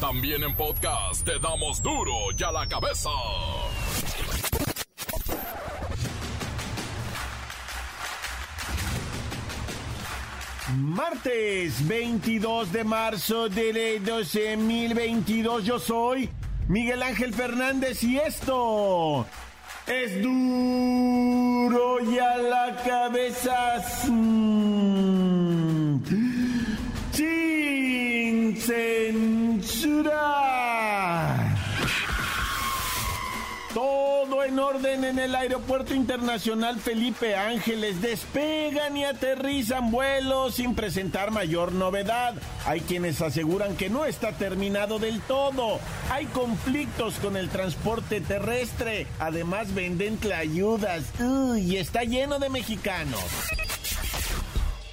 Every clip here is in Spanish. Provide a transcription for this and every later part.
También en podcast te damos duro y a la cabeza. Martes 22 de marzo del 12.022 yo soy Miguel Ángel Fernández y esto es duro y a la cabeza. Sin en orden en el Aeropuerto Internacional Felipe Ángeles. Despegan y aterrizan vuelos sin presentar mayor novedad. Hay quienes aseguran que no está terminado del todo. Hay conflictos con el transporte terrestre. Además venden tlayudas. y está lleno de mexicanos.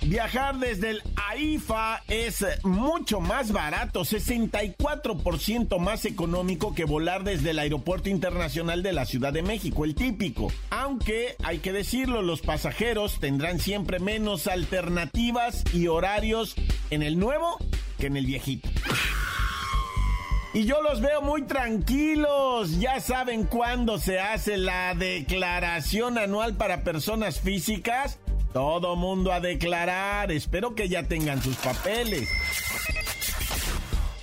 Viajar desde el AIFA es mucho más barato, 64% más económico que volar desde el Aeropuerto Internacional de la Ciudad de México, el típico. Aunque, hay que decirlo, los pasajeros tendrán siempre menos alternativas y horarios en el nuevo que en el viejito. Y yo los veo muy tranquilos. Ya saben cuándo se hace la declaración anual para personas físicas todo mundo a declarar. Espero que ya tengan sus papeles.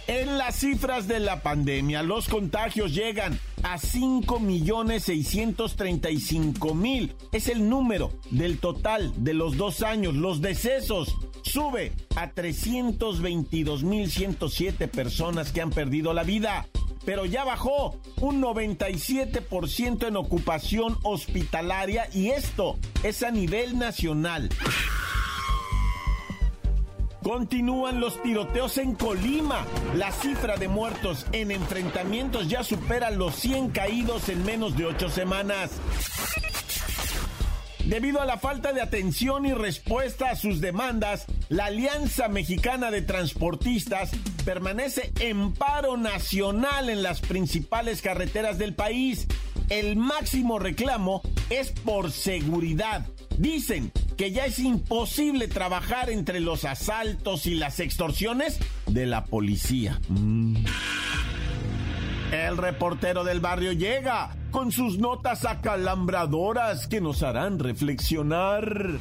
En las cifras de la pandemia, los contagios llegan a 5.635.000. Es el número del total de los dos años. Los decesos sube a 322.107 personas que han perdido la vida pero ya bajó un 97% en ocupación hospitalaria y esto es a nivel nacional. Continúan los tiroteos en Colima. La cifra de muertos en enfrentamientos ya supera los 100 caídos en menos de 8 semanas. Debido a la falta de atención y respuesta a sus demandas, la Alianza Mexicana de Transportistas permanece en paro nacional en las principales carreteras del país. El máximo reclamo es por seguridad. Dicen que ya es imposible trabajar entre los asaltos y las extorsiones de la policía. Mm. El reportero del barrio llega con sus notas acalambradoras que nos harán reflexionar.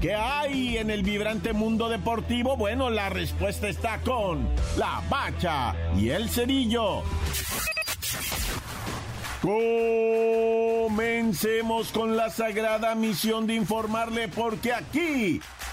¿Qué hay en el vibrante mundo deportivo? Bueno, la respuesta está con la bacha y el cerillo. Comencemos con la sagrada misión de informarle porque aquí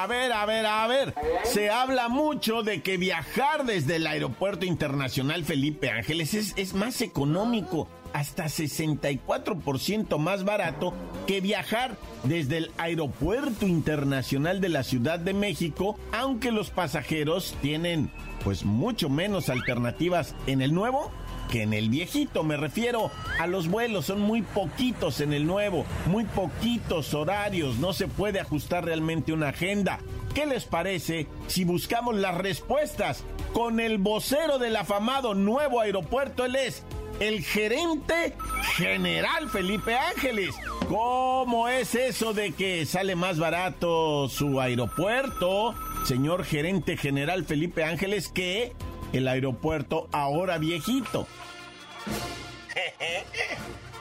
A ver, a ver, a ver. Se habla mucho de que viajar desde el Aeropuerto Internacional Felipe Ángeles es, más económico, hasta 64% más barato que viajar desde el Aeropuerto Internacional de la Ciudad de México, aunque los pasajeros tienen pues mucho menos alternativas en el nuevo que en el viejito. Me refiero a los vuelos, son muy poquitos en el nuevo, muy poquitos horarios, no se puede ajustar realmente una agenda. ¿Qué les parece si buscamos las respuestas con el vocero del afamado nuevo aeropuerto? Él es el gerente general Felipe Ángeles. ¿Cómo es eso de que sale más barato su aeropuerto, señor gerente general Felipe Ángeles, que el aeropuerto ahora viejito?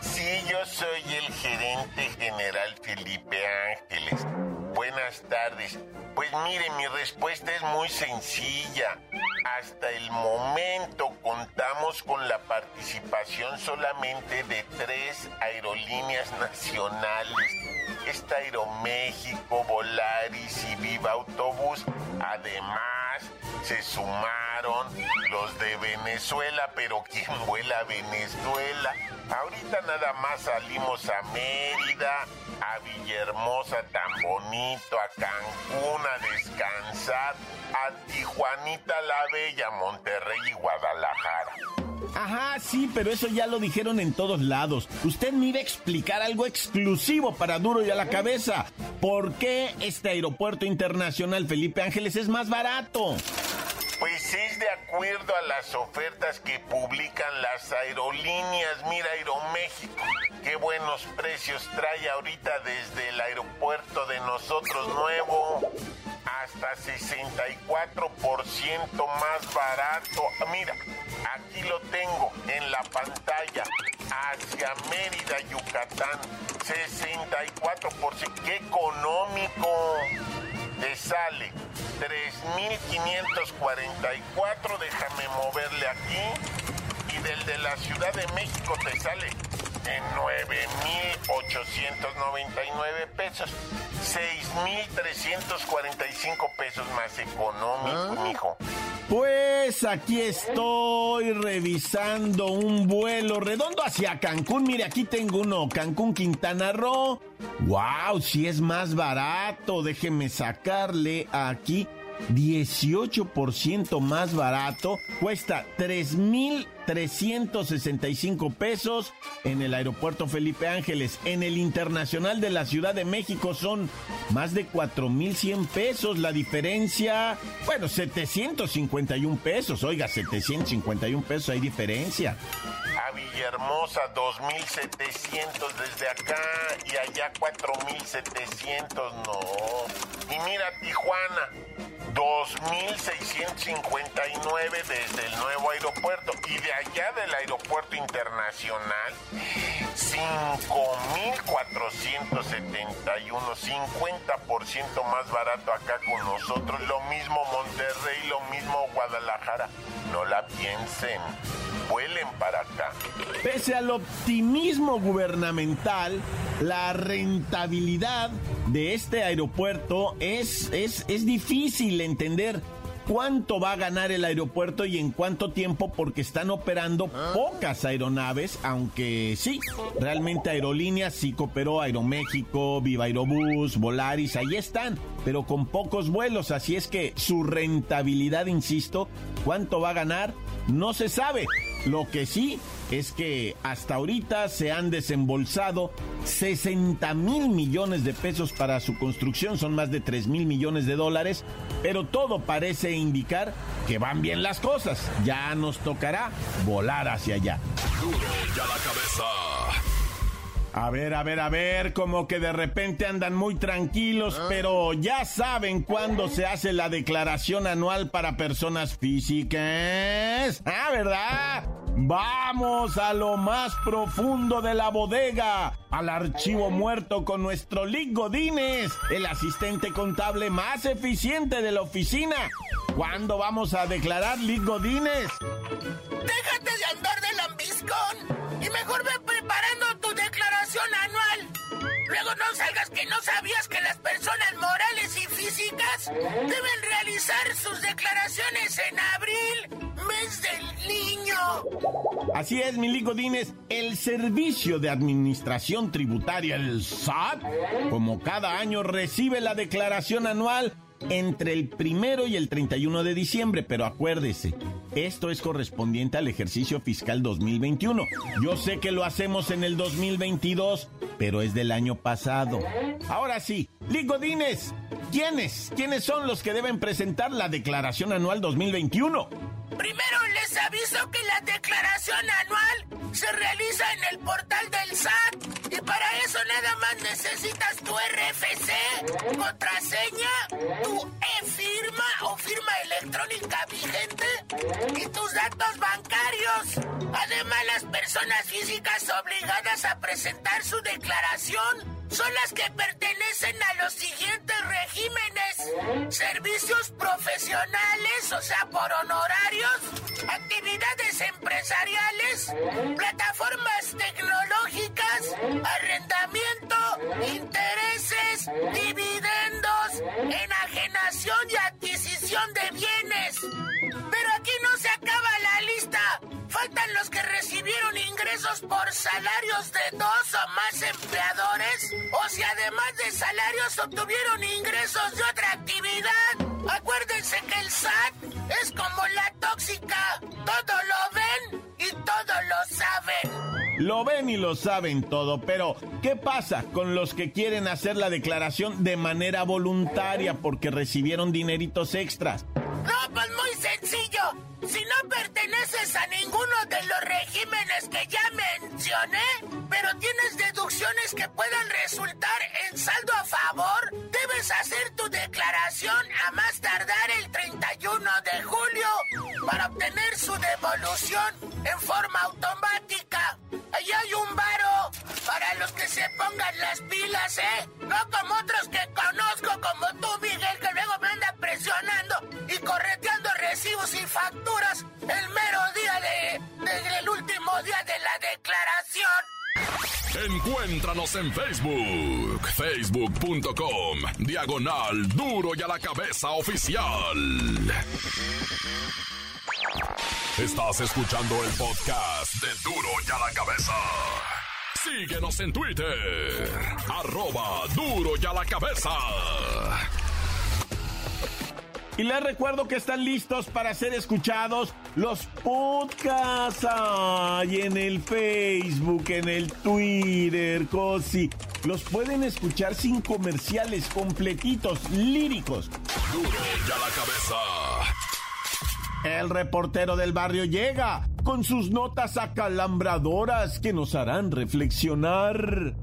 Sí, yo soy el gerente general Felipe Ángeles. Buenas tardes. Pues mire, mi respuesta es muy sencilla. Hasta el momento contamos con la participación solamente de tres aerolíneas nacionales. Está Aeroméxico, Volaris y Viva Autobús. Además, se sumaron los de Venezuela, pero ¿quién vuela a Venezuela? Ahorita nada más salimos a Mérida, a Villahermosa tan bonito, a Cancún a descansar, a Tijuanita la Bella, Monterrey y Guadalajara. Ajá, sí, pero eso ya lo dijeron en todos lados. Usted me iba a explicar algo exclusivo para Duro y a la cabeza. ¿Por qué este aeropuerto internacional Felipe Ángeles es más barato? Pues es de acuerdo a las ofertas que publican las aerolíneas. Mira, Aeroméxico, qué buenos precios trae ahorita desde el aeropuerto de nosotros nuevo. Hasta 64% más barato. Mira, aquí lo tengo en la pantalla. Hacia Mérida, Yucatán. 64%. ¡Qué económico! te sale 3.544, déjame moverle aquí, y del de la Ciudad de México te sale en 9.899 pesos, 6.345 pesos más económico, ¿Ah? mijo. Pues aquí estoy revisando un vuelo redondo hacia Cancún. Mire, aquí tengo uno, Cancún Quintana Roo. ¡Wow! Si es más barato. Déjeme sacarle aquí 18% más barato, cuesta 3.365 pesos en el aeropuerto Felipe Ángeles. En el internacional de la Ciudad de México son más de 4.100 pesos. La diferencia, bueno, 751 pesos. Oiga, 751 pesos, hay diferencia. A Villahermosa 2.700 desde acá y allá 4.700, no. Y mira Tijuana, 2.659 desde el nuevo aeropuerto y de allá del aeropuerto internacional 5.471, 50% más barato acá con nosotros, lo mismo Monterrey, lo mismo Guadalajara, no la piensen, vuelen para acá. Pese al optimismo gubernamental, la rentabilidad de este aeropuerto es, es, es difícil entender cuánto va a ganar el aeropuerto y en cuánto tiempo porque están operando pocas aeronaves, aunque sí, realmente aerolíneas sí cooperó Aeroméxico, Viva Aerobús, Volaris, ahí están, pero con pocos vuelos, así es que su rentabilidad, insisto, cuánto va a ganar, no se sabe. Lo que sí es que hasta ahorita se han desembolsado 60 mil millones de pesos para su construcción, son más de 3 mil millones de dólares, pero todo parece indicar que van bien las cosas. Ya nos tocará volar hacia allá. A ver, a ver, a ver, como que de repente andan muy tranquilos, ah. pero ya saben cuándo se hace la declaración anual para personas físicas. Ah, ¿verdad? Vamos a lo más profundo de la bodega, al archivo muerto con nuestro Lick Godínez, el asistente contable más eficiente de la oficina. ¿Cuándo vamos a declarar Lick Godínez? Déjate de andar de lambiscón y mejor ve preparando tu declaración anual. Luego no salgas que no sabías que las personas morales y físicas deben realizar sus declaraciones en abril, Así es, Mili Godínez, el Servicio de Administración Tributaria, el SAT, como cada año recibe la declaración anual entre el primero y el 31 de diciembre, pero acuérdese, esto es correspondiente al ejercicio fiscal 2021. Yo sé que lo hacemos en el 2022, pero es del año pasado. Ahora sí, Ligodines, ¿quiénes? ¿Quiénes son los que deben presentar la declaración anual 2021? Primero les aviso que la declaración anual se realiza en el portal del SAT y para eso nada más necesitas tu RFC, contraseña, tu e-firma o firma electrónica vigente y tus datos bancarios. Además, las personas físicas obligadas a presentar su declaración son las que pertenecen a los siguientes regímenes. Servicios profesionales, o sea, por honorarios, actividades empresariales, plataformas tecnológicas, arrendamiento, intereses, dividendos, enajenación y adquisición de bienes Faltan los que recibieron ingresos por salarios de dos o más empleadores o si además de salarios obtuvieron ingresos de otra actividad. Acuérdense que el SAT es como la tóxica. Todo lo ven y todo lo saben. Lo ven y lo saben todo, pero ¿qué pasa con los que quieren hacer la declaración de manera voluntaria porque recibieron dineritos extras? No, pues muy sencillo. Si no perteneces a ninguno de los regímenes que ya mencioné, pero tienes deducciones que puedan resultar en saldo a favor, debes hacer tu declaración a más tardar el 31 de julio para obtener su devolución en forma automática. Ahí hay un varo para los que se pongan las pilas, ¿eh? No como otros que conozco, como tú, Miguel, que luego me presionando y correteando recibos y facturas el mero día de, el último día de la declaración. Encuéntranos en Facebook, facebook.com, diagonal duro y a la cabeza oficial. Estás escuchando el podcast de duro y a la cabeza. Síguenos en Twitter, arroba duro y a la cabeza. Y les recuerdo que están listos para ser escuchados los podcasts y en el Facebook, en el Twitter, cosi. Los pueden escuchar sin comerciales, completitos, líricos. Duro y a la cabeza. El reportero del barrio llega con sus notas acalambradoras que nos harán reflexionar.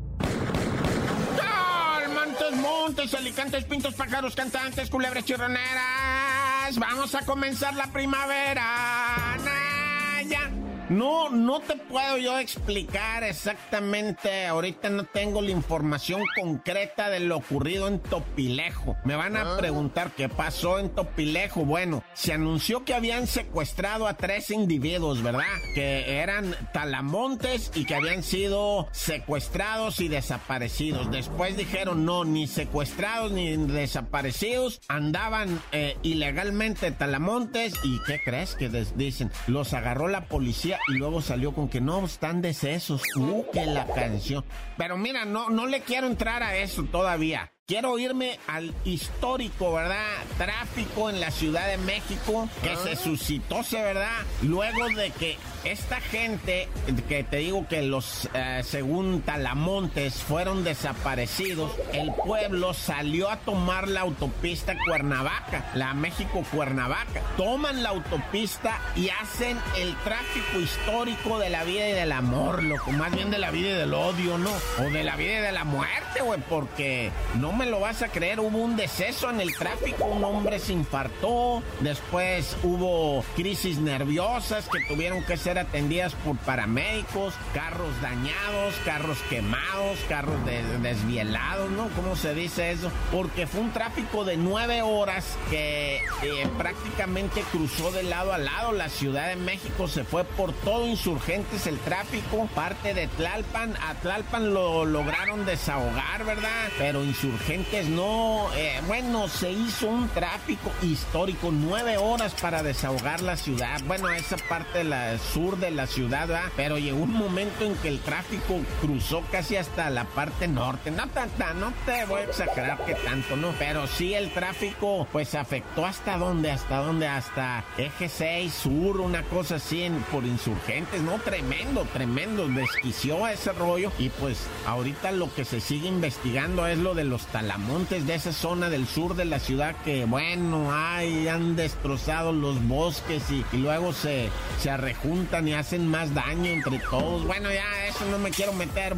Montes, alicantes, pintos, pájaros, cantantes, culebras chirroneras. Vamos a comenzar la primavera. Naya. No, no te puedo yo explicar exactamente. Ahorita no tengo la información concreta de lo ocurrido en Topilejo. Me van a preguntar qué pasó en Topilejo. Bueno, se anunció que habían secuestrado a tres individuos, ¿verdad? Que eran talamontes y que habían sido secuestrados y desaparecidos. Después dijeron, no, ni secuestrados ni desaparecidos. Andaban eh, ilegalmente talamontes y ¿qué crees que dicen? Los agarró la policía y luego salió con que no están decesos. Uh, que la canción. Pero mira, no, no le quiero entrar a eso todavía. Quiero irme al histórico, ¿verdad? Tráfico en la Ciudad de México que se suscitó, ¿verdad? Luego de que esta gente, que te digo que los, eh, según Talamontes, fueron desaparecidos, el pueblo salió a tomar la autopista Cuernavaca, la México-Cuernavaca. Toman la autopista y hacen el tráfico histórico de la vida y del amor, loco. Más bien de la vida y del odio, ¿no? O de la vida y de la muerte, güey, porque no me lo vas a creer, hubo un deceso en el tráfico, un hombre se infartó, después hubo crisis nerviosas que tuvieron que ser atendidas por paramédicos, carros dañados, carros quemados, carros desvielados, ¿no? ¿Cómo se dice eso? Porque fue un tráfico de nueve horas que eh, prácticamente cruzó de lado a lado. La Ciudad de México se fue por todo insurgentes el tráfico, parte de Tlalpan, a Tlalpan lo lograron desahogar, ¿verdad? Pero insurgentes no, eh, bueno, se hizo un tráfico histórico, nueve horas para desahogar la ciudad. Bueno, esa parte la sur de la ciudad, ¿verdad? Pero llegó un momento en que el tráfico cruzó casi hasta la parte norte. No tanta, no te voy a exagerar que tanto, ¿no? Pero sí el tráfico, pues afectó hasta dónde, hasta dónde, hasta eje 6 sur, una cosa así por insurgentes, ¿no? Tremendo, tremendo, desquició ese rollo. Y pues ahorita lo que se sigue investigando es lo de los talamontes de esa zona del sur de la ciudad que, bueno, ay, han destrozado los bosques y, luego se, se arrejuntan y hacen más daño entre todos. Bueno, ya, eso no me quiero meter.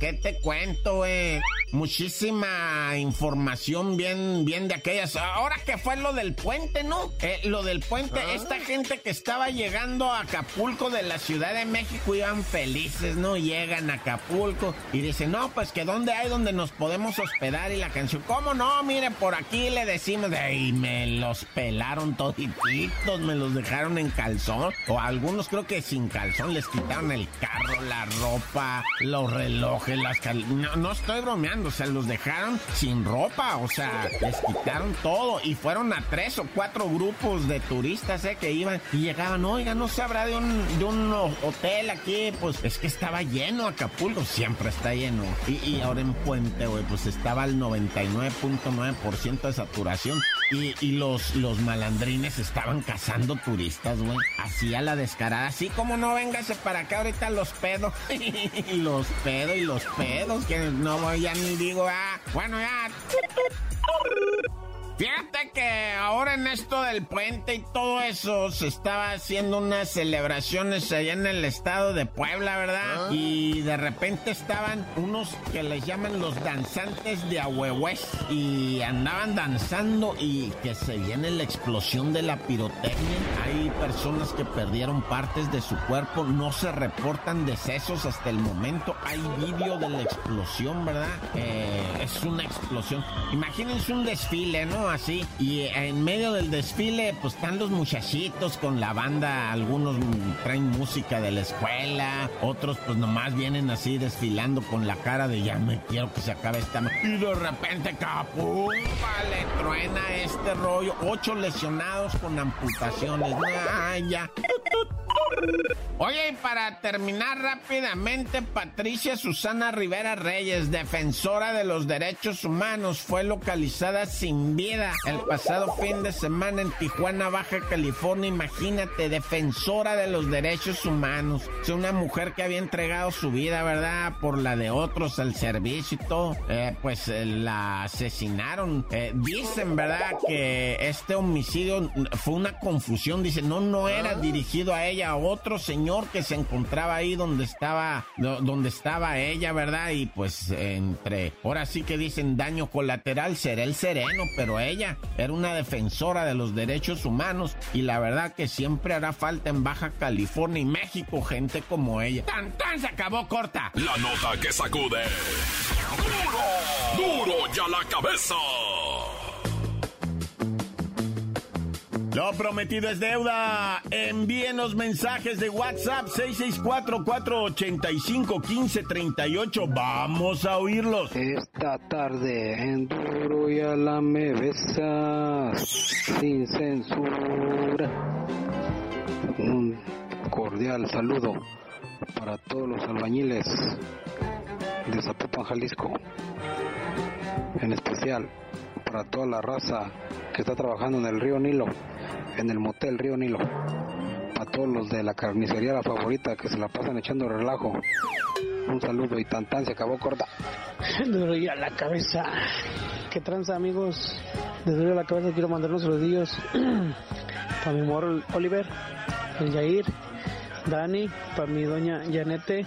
¿Qué te cuento, eh? Muchísima información bien, bien de aquellas. Ahora que fue lo del puente, ¿no? Eh, lo del puente, ah. esta gente que estaba llegando a Acapulco de la Ciudad de México iban felices, ¿no? Llegan a Acapulco y dicen, no, pues que dónde hay donde nos podemos hospedar y la canción, ¿cómo no? Mire, por aquí le decimos, y me los pelaron todititos, me los dejaron en calzón, o algunos creo que sin calzón les quitaron el carro, la ropa, los relojes, las cal... no, no estoy bromeando o sea, los dejaron sin ropa, o sea, les quitaron todo y fueron a tres o cuatro grupos de turistas, ¿eh? Que iban y llegaban, oiga, no se habrá de un, de un hotel aquí, pues es que estaba lleno Acapulco, siempre está lleno. Y, y ahora en Puente, güey, pues estaba al 99.9% de saturación. Y, y, los, los malandrines estaban cazando turistas, güey. Así a la descarada. Así como no véngase para acá ahorita los pedos. los pedos y los pedos. Que no ya ni digo, ah, bueno, ya. Fíjate que ahora en esto del puente y todo eso se estaba haciendo unas celebraciones allá en el estado de Puebla, ¿verdad? Ah. Y de repente estaban unos que les llaman los danzantes de Ahuehues y andaban danzando y que se viene la explosión de la pirotecnia. Hay personas que perdieron partes de su cuerpo, no se reportan decesos hasta el momento. Hay vídeo de la explosión, ¿verdad? Eh, es una explosión. Imagínense un desfile, ¿no? Así. Y en medio del desfile, pues están los muchachitos con la banda. Algunos traen música de la escuela. Otros, pues nomás vienen así desfilando con la cara de ya me quiero que se acabe esta. Y de repente, capum, le truena este rollo. Ocho lesionados con amputaciones. Ay, ya. Oye, y para terminar rápidamente, Patricia Susana Rivera Reyes, defensora de los derechos humanos, fue localizada sin vida el pasado fin de semana en Tijuana, Baja California. Imagínate, defensora de los derechos humanos. Es una mujer que había entregado su vida, ¿verdad? Por la de otros al servicio y todo. Eh, pues eh, la asesinaron. Eh, dicen, ¿verdad? Que este homicidio fue una confusión. Dicen, no, no era ah. dirigido a ella, a otro señor que se encontraba ahí donde estaba, donde estaba ella, ¿verdad? Y pues entre, ahora sí que dicen daño colateral, será el sereno, pero ella era una defensora de los derechos humanos y la verdad que siempre hará falta en Baja California y México gente como ella. ¡Tan, tan! Se acabó corta. La nota que sacude. ¡Duro! ¡Duro ya la cabeza! Lo prometido es deuda. Envíenos mensajes de WhatsApp 664-485-1538. Vamos a oírlos. Esta tarde en Duro y a la me sin censura. Un cordial saludo para todos los albañiles de Zapopan, Jalisco. En especial para toda la raza que está trabajando en el río Nilo en el motel Río Nilo. Para todos los de la carnicería La Favorita que se la pasan echando relajo. Un saludo y tan se acabó corta. Doy a la cabeza. ¿Qué tranza amigos? Desde a la cabeza quiero mandar unos saludillos para mi moro Oliver, el Yair, Dani, para mi doña Yanete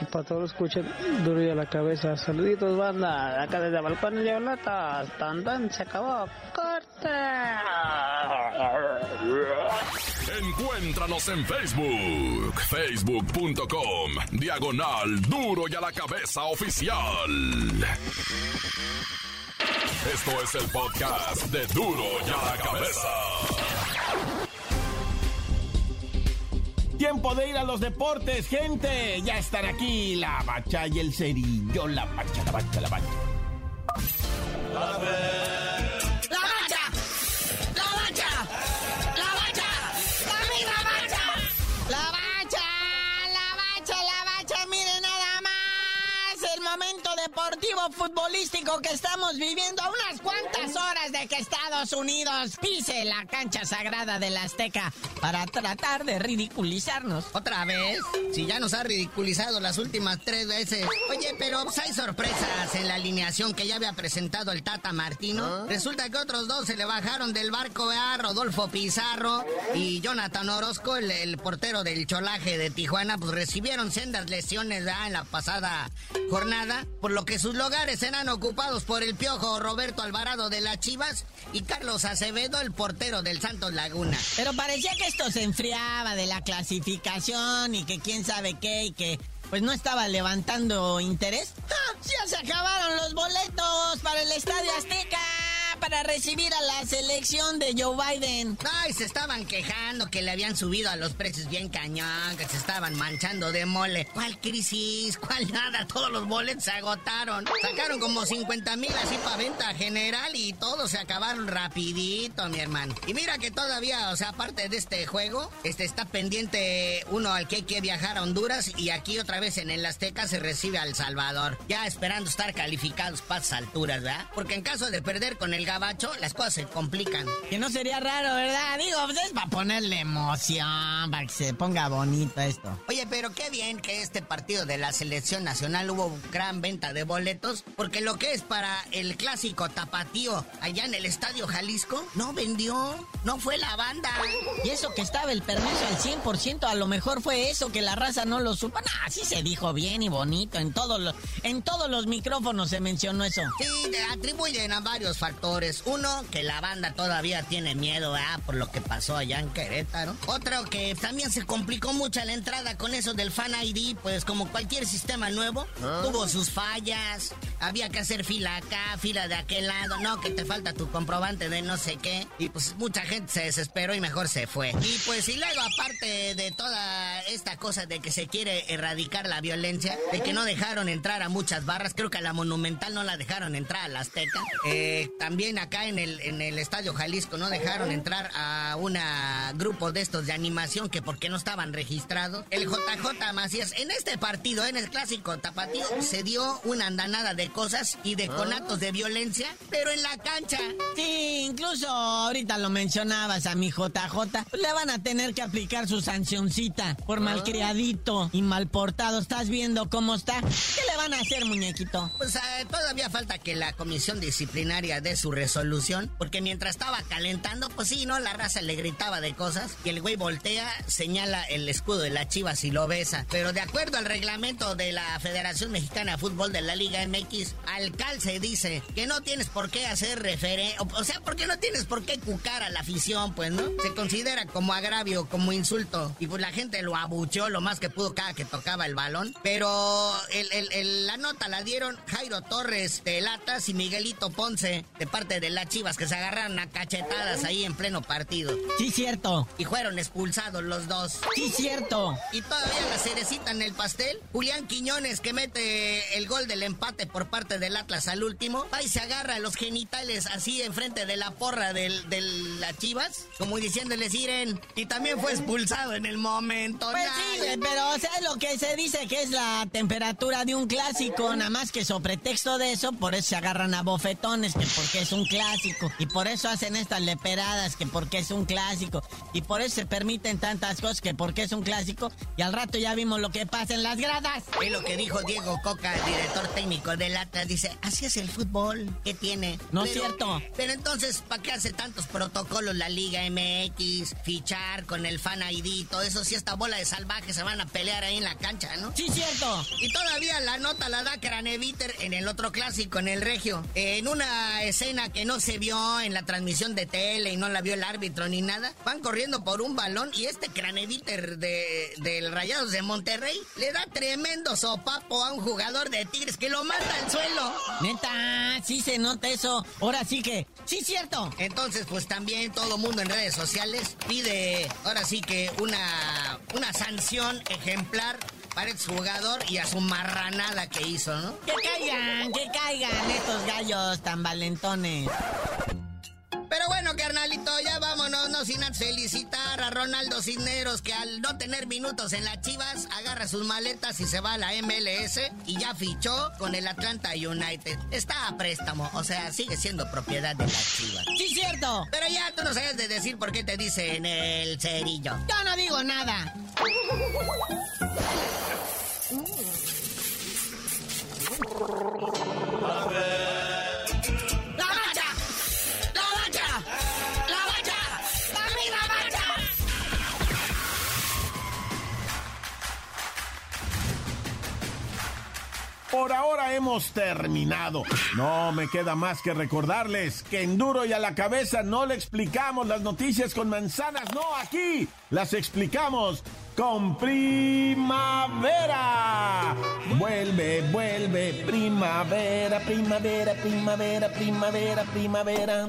y para todos los que escuchan duro y a la cabeza. Saluditos, banda. Acá desde Balcón y Violatas. Tan, tan, se acabó. ¡Corte! Encuéntranos en Facebook. Facebook.com. Diagonal Duro y a la cabeza oficial. Esto es el podcast de Duro y a la cabeza. Tiempo de ir a los deportes, gente. Ya están aquí la bacha y el cerillo. La bacha, la bacha, la bacha. Futbolístico que estamos viviendo a unas cuantas horas de que Estados Unidos pise la cancha sagrada de la Azteca para tratar de ridiculizarnos. ¿Otra vez? Si ya nos ha ridiculizado las últimas tres veces. Oye, pero pues, hay sorpresas en la alineación que ya había presentado el Tata Martino. ¿Ah? Resulta que otros dos se le bajaron del barco a Rodolfo Pizarro y Jonathan Orozco, el, portero del cholaje de Tijuana, pues recibieron sendas lesiones en la pasada jornada, por lo que sus lugares serán ocupados por el piojo Roberto Alvarado de las Chivas y Carlos Acevedo, el portero del Santos Laguna. Pero parecía que esto se enfriaba de la clasificación y que quién sabe qué y que pues no estaba levantando interés. ¡Ah! Ya se acabaron los boletos para el Estadio Azteca para recibir a la selección de Joe Biden. Ay, se estaban quejando que le habían subido a los precios bien cañón, que se estaban manchando de mole. ¿Cuál crisis? ¿Cuál nada? Todos los boletos se agotaron. Sacaron como 50 mil así para venta general y todos se acabaron rapidito, mi hermano. Y mira que todavía, o sea, aparte de este juego, este está pendiente uno al que hay que viajar a Honduras y aquí otra vez en el Azteca se recibe al Salvador. Ya esperando estar calificados para alturas, ¿verdad? Porque en caso de perder con el gabacho, las cosas se complican. Que no sería raro, ¿verdad? Digo, pues es para ponerle emoción, para que se ponga bonito esto. Oye, pero qué bien que este partido de la selección nacional hubo gran venta de boletos, porque lo que es para el clásico tapatío allá en el Estadio Jalisco, no vendió, no fue la banda. Y eso que estaba el permiso al 100%, a lo mejor fue eso que la raza no lo supo. Nah, así se dijo bien y bonito, en todos los, en todos los micrófonos se mencionó eso. Sí, te atribuyen a varios factores. Uno, que la banda todavía tiene miedo, ¿verdad? Por lo que pasó allá en Querétaro. Otro, que también se complicó mucho la entrada con eso del Fan ID, pues como cualquier sistema nuevo, tuvo sus fallas. Había que hacer fila acá, fila de aquel lado. No, que te falta tu comprobante de no sé qué. Y pues mucha gente se desesperó y mejor se fue. Y pues y luego aparte de toda esta cosa de que se quiere erradicar la violencia, de que no dejaron entrar a muchas barras, creo que a la Monumental no la dejaron entrar a la Azteca. Eh, también acá en el, en el Estadio Jalisco no dejaron entrar a un grupo de estos de animación que porque no estaban registrados. El JJ Macías, en este partido, en el clásico tapatío, se dio una andanada de cosas y de conatos de violencia, pero en la cancha. Sí, incluso ahorita lo mencionabas a mi JJ. Le van a tener que aplicar su sancioncita por malcriadito y mal portado. ¿Estás viendo cómo está? ¿Qué le van a hacer, muñequito? Pues eh, todavía falta que la comisión disciplinaria dé su resolución, porque mientras estaba calentando, pues sí, ¿no? La raza le gritaba de cosas y el güey voltea, señala el escudo de la chivas y lo besa. Pero de acuerdo al reglamento de la Federación Mexicana de Fútbol de la Liga MX, al calce dice que no tienes por qué hacer referencia, o, sea, porque no tienes por qué cucar a la afición, pues, ¿no? Se considera como agravio, como insulto, y pues la gente lo abucheó lo más que pudo cada que tocaba el balón. Pero el, el, la nota la dieron Jairo Torres de Latas y Miguelito Ponce de parte de las Chivas que se agarraron a cachetadas ahí en pleno partido. Sí, cierto. Y fueron expulsados los dos. Sí, cierto. Y todavía la cerecita en el pastel. Julián Quiñones que mete el gol del empate por parte del Atlas al último. Va y se agarra a los genitales así enfrente de la porra del, de las Chivas. Como diciéndoles, Iren. Y también fue expulsado en el momento. Pues sí, pero o sea, lo que se dice que es la temperatura de un clásico, nada más que sobre pretexto de eso, por eso se agarran a bofetones, que porque es un clásico. Y por eso hacen estas leperadas, que porque es un clásico. Y por eso se permiten tantas cosas, que porque es un clásico. Y al rato ya vimos lo que pasa en las gradas. Es lo que dijo Diego Coca, director técnico del Atlas. Dice, así es el fútbol. ¿Qué tiene? No es cierto. Pero entonces, ¿para qué hace tantos protocolos la Liga MX? Fichar con el Fan ID, todo eso. Si esta bola de salvajes se van a pelear ahí en la cancha, ¿no? Sí, cierto. Y todavía la nota la da Craneviter en el otro clásico, en el Regio. En una escena que no se vio en la transmisión de tele y no la vio el árbitro ni nada, van corriendo por un balón y este Craneviter de, del Rayados de Monterrey le da tremendo sopapo a un jugador de Tigres que lo manda al suelo. Neta, sí se nota eso. Ahora sí que, sí, cierto. Entonces, pues también todo mundo en redes sociales pide, ahora sí que una, una sanción ejemplar para el jugador y a su marranada que hizo, ¿no? Que caigan, que caigan estos gallos tan valentones. Pero bueno, carnalito, ya vámonos, no sin felicitar a Ronaldo Cisneros, que al no tener minutos en las Chivas, agarra sus maletas y se va a la MLS y ya fichó con el Atlanta United. Está a préstamo, o sea, sigue siendo propiedad de las Chivas. Sí, cierto. Pero ya tú no sabes de decir por qué te dicen el cerillo. Yo no digo nada. Por ahora hemos terminado. No me queda más que recordarles que en duro y a la cabeza no le explicamos las noticias con manzanas, no aquí. Las explicamos con primavera. Vuelve, vuelve, primavera, primavera, primavera, primavera, primavera.